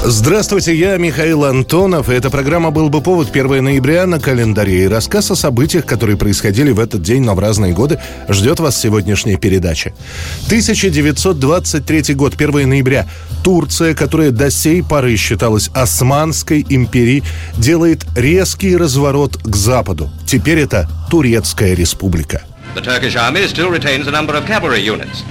Здравствуйте, я Михаил Антонов, и эта программа «Был бы повод» 1 ноября на календаре. И рассказ о событиях, которые происходили в этот день, но в разные годы, ждет вас сегодняшняя передача. 1923 год, 1 ноября. Турция, которая до сей поры считалась Османской империей, делает резкий разворот к западу. Теперь это Турецкая республика. The Turkish army still retains a number of cavalry units.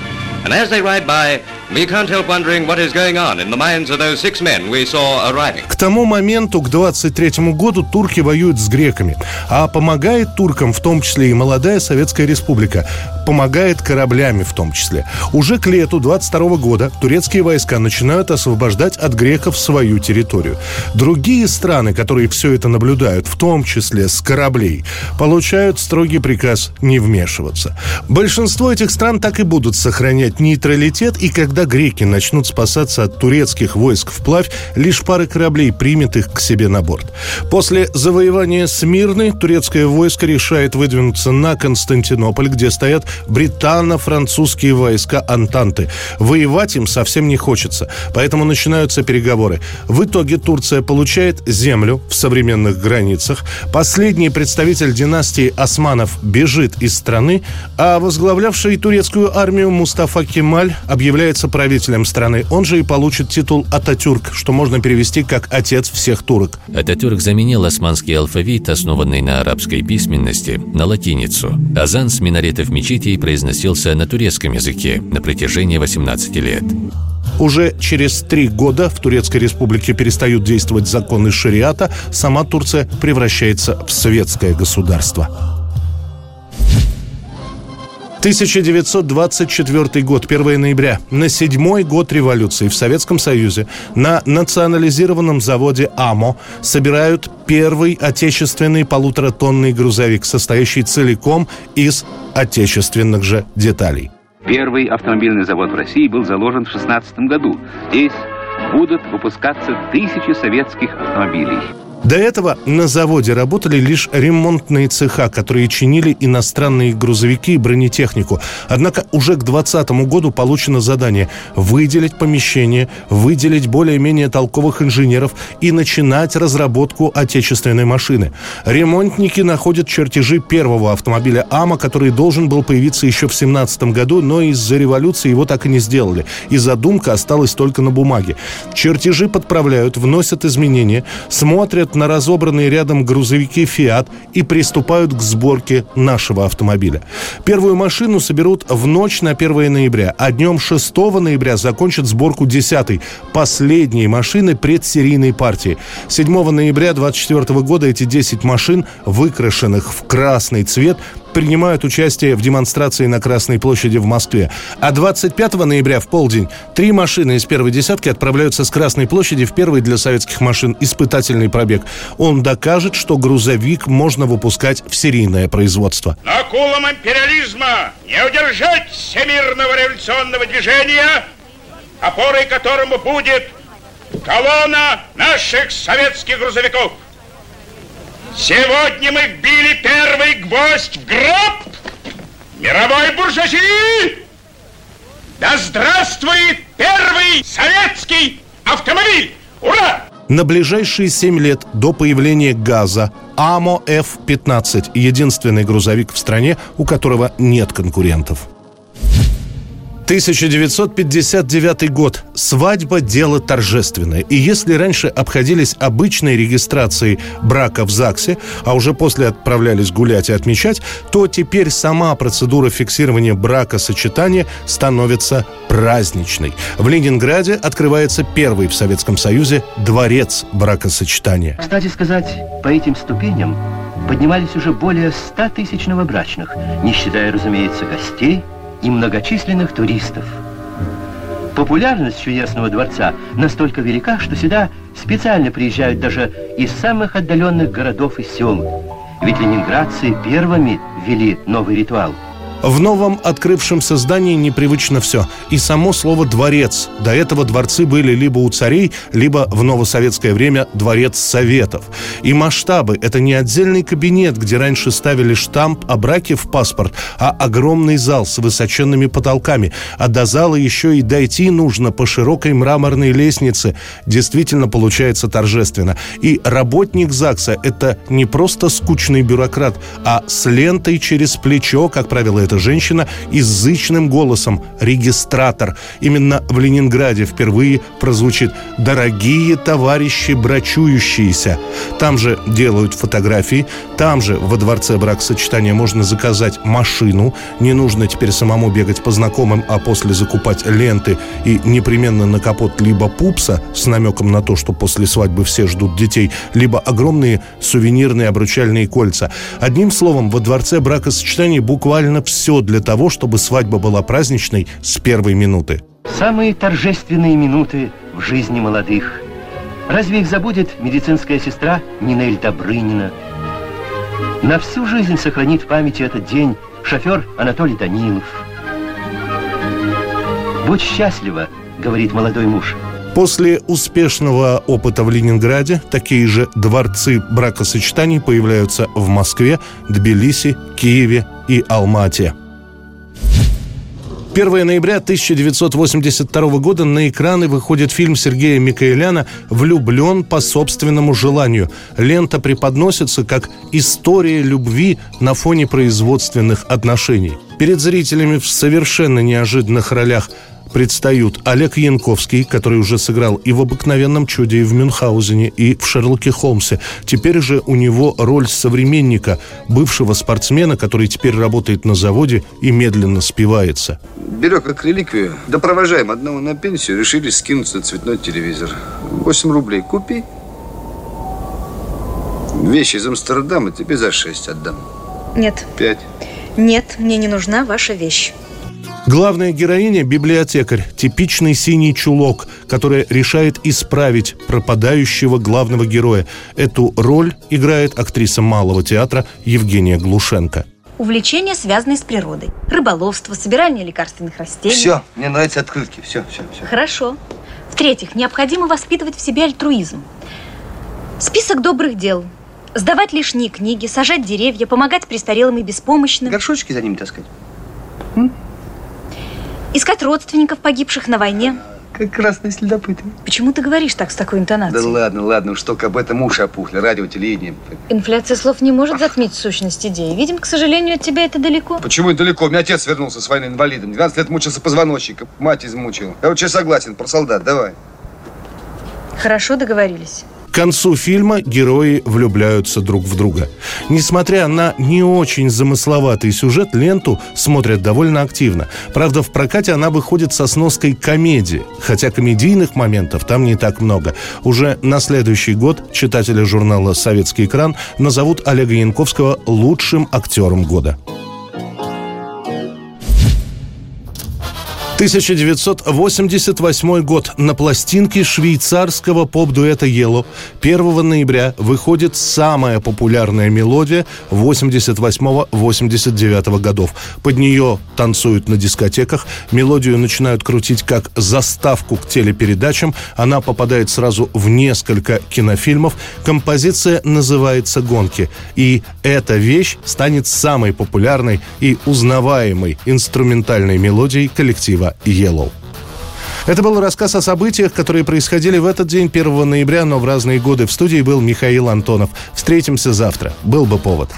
And as they ride by, we can't help wondering what is going on in the minds of those six men we saw arriving. К тому моменту, к 23 году, турки воюют с греками. А помогает туркам в том числе и молодая Советская Республика. Помогает кораблями в том числе. Уже к лету 22 года турецкие войска начинают освобождать от греков свою территорию. Другие страны, которые все это наблюдают, в том числе с кораблей, получают строгий приказ не вмешиваться. Большинство этих стран так и будут сохранять нейтралитет, и когда греки начнут спасаться от турецких войск вплавь, лишь пара кораблей примет их к себе на борт. После завоевания Смирны турецкое войско решает выдвинуться на Константинополь, где стоят британо-французские войска Антанты. Воевать им совсем не хочется, поэтому начинаются переговоры. В итоге Турция получает землю в современных границах, последний представитель династии османов бежит из страны, а возглавлявший турецкую армию Мустафа Кемаль объявляется правителем страны. Он же и получит титул Ататюрк, что можно перевести как «отец всех турок». Ататюрк заменил османский алфавит, основанный на арабской письменности, на латиницу. Азан с минаретов мечетей произносился на турецком языке на протяжении 18 лет. Уже через три года в Турецкой республике перестают действовать законы шариата, сама Турция превращается в светское государство. 1924 год, 1 ноября. На седьмой год революции в Советском Союзе на национализированном заводе АМО собирают первый отечественный полуторатонный грузовик, состоящий целиком из отечественных же деталей. Первый автомобильный завод в России был заложен в 16 году. Здесь будут выпускаться тысячи советских автомобилей. До этого на заводе работали лишь ремонтные цеха, которые чинили иностранные грузовики и бронетехнику. Однако уже к 2020 году получено задание выделить помещение, выделить более-менее толковых инженеров и начинать разработку отечественной машины. Ремонтники находят чертежи первого автомобиля АМА, который должен был появиться еще в 2017 году, но из-за революции его так и не сделали. И задумка осталась только на бумаге. Чертежи подправляют, вносят изменения, смотрят смотрят на разобранные рядом грузовики «Фиат» и приступают к сборке нашего автомобиля. Первую машину соберут в ночь на 1 ноября, а днем 6 ноября закончат сборку 10-й, последней машины предсерийной партии. 7 ноября 2024 года эти 10 машин, выкрашенных в красный цвет, принимают участие в демонстрации на Красной площади в Москве. А 25 ноября в полдень три машины из первой десятки отправляются с Красной площади в первый для советских машин испытательный пробег. Он докажет, что грузовик можно выпускать в серийное производство. Но кулам империализма не удержать всемирного революционного движения, опорой которому будет колонна наших советских грузовиков – Сегодня мы били первый гвоздь в гроб мировой буржуазии. Да здравствует первый советский автомобиль! Ура! На ближайшие семь лет до появления газа АМО F-15 – единственный грузовик в стране, у которого нет конкурентов. 1959 год. Свадьба – дело торжественное. И если раньше обходились обычной регистрацией брака в ЗАГСе, а уже после отправлялись гулять и отмечать, то теперь сама процедура фиксирования брака-сочетания становится праздничной. В Ленинграде открывается первый в Советском Союзе дворец бракосочетания. Кстати сказать, по этим ступеням поднимались уже более 100 тысяч новобрачных, не считая, разумеется, гостей – и многочисленных туристов. Популярность чудесного дворца настолько велика, что сюда специально приезжают даже из самых отдаленных городов и сел. Ведь ленинградцы первыми ввели новый ритуал – в новом открывшемся здании непривычно все. И само слово «дворец». До этого дворцы были либо у царей, либо в новосоветское время «дворец советов». И масштабы – это не отдельный кабинет, где раньше ставили штамп о браке в паспорт, а огромный зал с высоченными потолками. А до зала еще и дойти нужно по широкой мраморной лестнице. Действительно получается торжественно. И работник ЗАГСа – это не просто скучный бюрократ, а с лентой через плечо, как правило, эта женщина и с зычным голосом «регистратор». Именно в Ленинграде впервые прозвучит «дорогие товарищи брачующиеся». Там же делают фотографии, там же во дворце бракосочетания можно заказать машину. Не нужно теперь самому бегать по знакомым, а после закупать ленты и непременно на капот либо пупса с намеком на то, что после свадьбы все ждут детей, либо огромные сувенирные обручальные кольца. Одним словом, во дворце бракосочетания буквально все все для того, чтобы свадьба была праздничной с первой минуты. Самые торжественные минуты в жизни молодых. Разве их забудет медицинская сестра Нинель Добрынина? На всю жизнь сохранит в памяти этот день шофер Анатолий Данилов. «Будь счастлива», — говорит молодой муж. После успешного опыта в Ленинграде такие же дворцы бракосочетаний появляются в Москве, Тбилиси, Киеве и Алмате. 1 ноября 1982 года на экраны выходит фильм Сергея Микаэляна «Влюблен по собственному желанию». Лента преподносится как история любви на фоне производственных отношений. Перед зрителями в совершенно неожиданных ролях предстают Олег Янковский, который уже сыграл и в «Обыкновенном чуде», и в «Мюнхгаузене», и в «Шерлоке Холмсе». Теперь же у него роль современника, бывшего спортсмена, который теперь работает на заводе и медленно спивается. Берег как реликвию. Да провожаем одного на пенсию, решили скинуть на цветной телевизор. 8 рублей купи. Вещи из Амстердама тебе за 6 отдам. Нет. Пять. Нет, мне не нужна ваша вещь. Главная героиня – библиотекарь, типичный синий чулок, который решает исправить пропадающего главного героя. Эту роль играет актриса малого театра Евгения Глушенко. Увлечения, связанные с природой. Рыболовство, собирание лекарственных растений. Все, мне нравятся открытки. Все, все, все. Хорошо. В-третьих, необходимо воспитывать в себе альтруизм. Список добрых дел. Сдавать лишние книги, сажать деревья, помогать престарелым и беспомощным. Горшочки за ними таскать. Искать родственников погибших на войне. Как красные следопыты. Почему ты говоришь так с такой интонацией? Да ладно, ладно, уж только об этом уши опухли, радио, телевидение. Инфляция слов не может затмить сущность идеи. Видим, к сожалению, от тебя это далеко. Почему это далеко? У меня отец вернулся с войны инвалидом. 12 лет мучился позвоночником. Мать измучила. Я вообще согласен, про солдат, давай. Хорошо договорились. Концу фильма герои влюбляются друг в друга. Несмотря на не очень замысловатый сюжет, ленту смотрят довольно активно. Правда, в прокате она выходит со сноской комедии, хотя комедийных моментов там не так много. Уже на следующий год читатели журнала «Советский экран» назовут Олега Янковского лучшим актером года. 1988 год. На пластинке швейцарского поп-дуэта Yellow 1 ноября выходит самая популярная мелодия 88-89 годов. Под нее танцуют на дискотеках. Мелодию начинают крутить как заставку к телепередачам. Она попадает сразу в несколько кинофильмов. Композиция называется «Гонки». И эта вещь станет самой популярной и узнаваемой инструментальной мелодией коллектива коллектива Yellow. Это был рассказ о событиях, которые происходили в этот день, 1 ноября, но в разные годы. В студии был Михаил Антонов. Встретимся завтра. Был бы повод.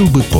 Был бы повод –